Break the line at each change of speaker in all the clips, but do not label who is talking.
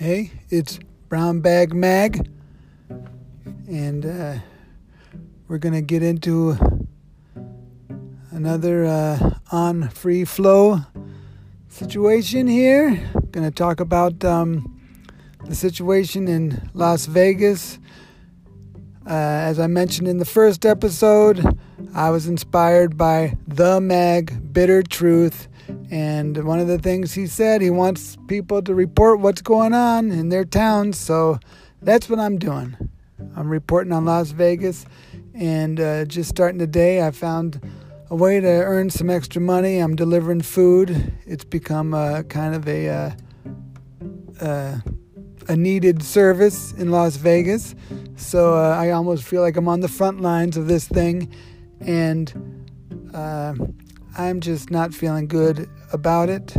Hey, it's Brown Bag Mag, and uh, we're gonna get into another uh, on free flow situation here. Gonna talk about um, the situation in Las Vegas. Uh, as I mentioned in the first episode, I was inspired by The Mag Bitter Truth. And one of the things he said, he wants people to report what's going on in their towns. So that's what I'm doing. I'm reporting on Las Vegas. And uh, just starting today, I found a way to earn some extra money. I'm delivering food. It's become a, kind of a. Uh, uh, a needed service in Las Vegas. So uh, I almost feel like I'm on the front lines of this thing. And uh, I'm just not feeling good about it.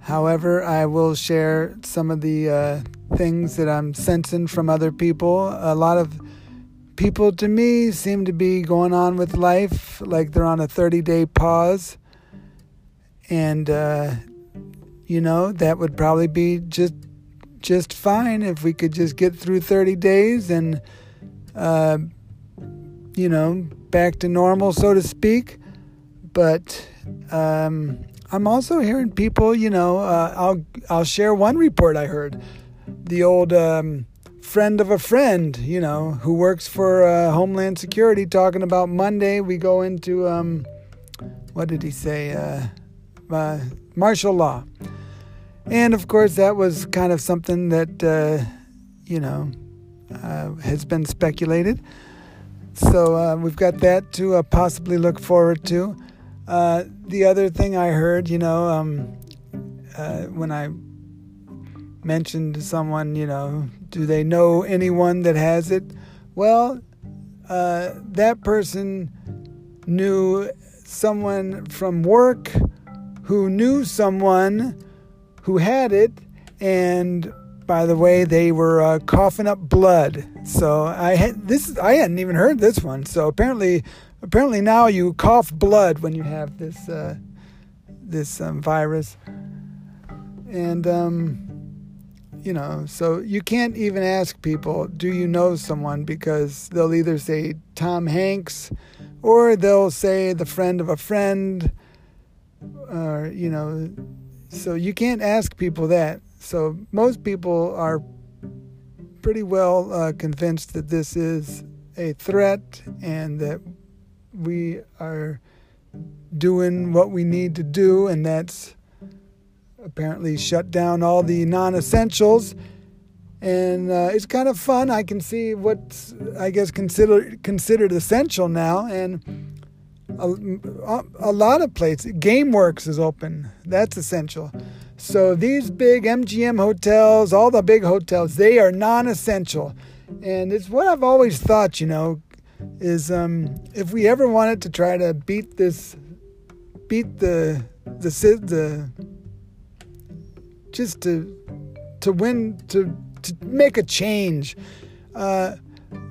However, I will share some of the uh, things that I'm sensing from other people. A lot of people to me seem to be going on with life like they're on a 30 day pause. And, uh, you know, that would probably be just just fine if we could just get through 30 days and, uh, you know, back to normal, so to speak. But um, I'm also hearing people, you know, uh, I'll I'll share one report I heard. The old um, friend of a friend, you know, who works for uh, Homeland Security, talking about Monday we go into um, what did he say? Uh, uh martial law. And of course, that was kind of something that, uh, you know, uh, has been speculated. So we've got that to possibly look forward to. Uh, the other thing I heard, you know, um, uh, when I mentioned to someone, you know, do they know anyone that has it? Well, that person knew someone from work who knew someone who had it, and by the way, they were uh, coughing up blood. So I had this. I hadn't even heard this one. So apparently, apparently now you cough blood when you have this uh, this um, virus, and um, you know, so you can't even ask people, "Do you know someone?" Because they'll either say Tom Hanks, or they'll say the friend of a friend, or you know so you can't ask people that. So most people are pretty well uh, convinced that this is a threat and that we are doing what we need to do, and that's apparently shut down all the non essentials. And uh, it's kind of fun. I can see what's, I guess, considered considered essential now. And a, a lot of places. GameWorks is open. That's essential. So these big MGM hotels, all the big hotels, they are non-essential. And it's what I've always thought, you know, is um, if we ever wanted to try to beat this, beat the the the just to to win to to make a change. Uh,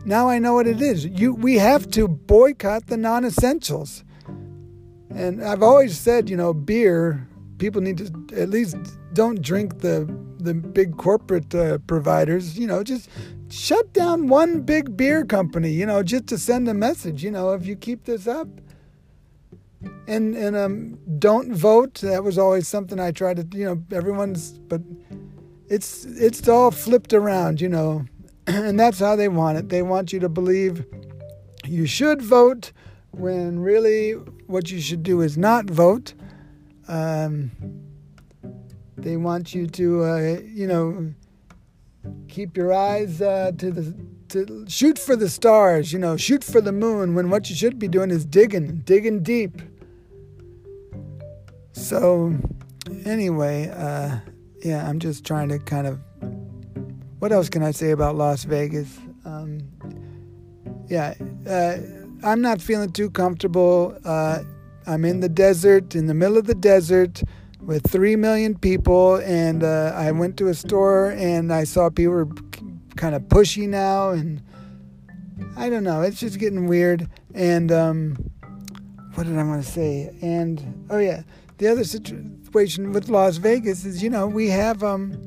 now I know what it is. You, we have to boycott the non-essentials. And I've always said, you know, beer. People need to at least don't drink the the big corporate uh, providers. You know, just shut down one big beer company. You know, just to send a message. You know, if you keep this up, and and um, don't vote. That was always something I tried to. You know, everyone's, but it's it's all flipped around. You know, and that's how they want it. They want you to believe you should vote when really what you should do is not vote. Um, they want you to, uh, you know, keep your eyes uh, to the to shoot for the stars. You know, shoot for the moon. When what you should be doing is digging, digging deep. So, anyway, uh, yeah, I'm just trying to kind of what else can I say about Las Vegas? Um, yeah, uh, I'm not feeling too comfortable. I'm in the desert, in the middle of the desert, with three million people, and uh, I went to a store and I saw people were kind of pushy now, and I don't know. It's just getting weird. And um, what did I want to say? And oh yeah, the other situation with Las Vegas is, you know, we have um,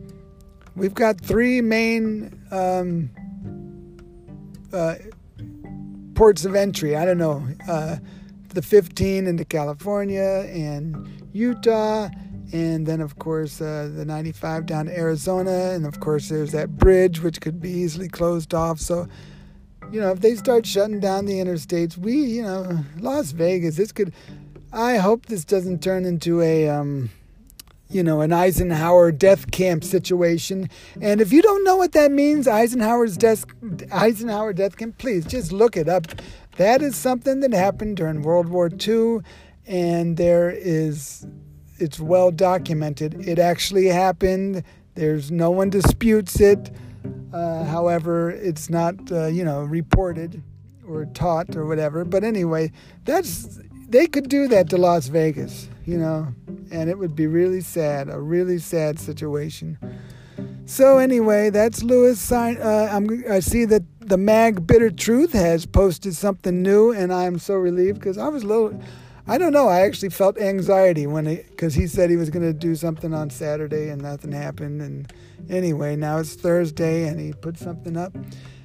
we've got three main um, uh, ports of entry. I don't know, uh, the 15 into California and Utah, and then of course uh, the 95 down to Arizona, and of course there's that bridge which could be easily closed off. So, you know, if they start shutting down the interstates, we, you know, Las Vegas, this could. I hope this doesn't turn into a. Um, you know, an Eisenhower death camp situation. And if you don't know what that means, Eisenhower's death, Eisenhower death camp, please just look it up. That is something that happened during World War II, and there is, it's well documented. It actually happened. There's no one disputes it. Uh, however, it's not, uh, you know, reported or taught or whatever. But anyway, that's they could do that to Las Vegas, you know, and it would be really sad, a really sad situation. So anyway, that's Lewis. Uh, I'm, I see that the mag Bitter Truth has posted something new, and I'm so relieved because I was a little. I don't know. I actually felt anxiety when because he said he was going to do something on Saturday and nothing happened. And anyway, now it's Thursday and he put something up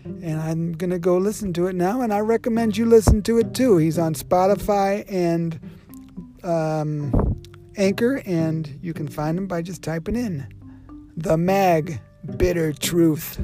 and I'm going to go listen to it now. And I recommend you listen to it too. He's on Spotify and um, Anchor, and you can find him by just typing in The Mag Bitter Truth.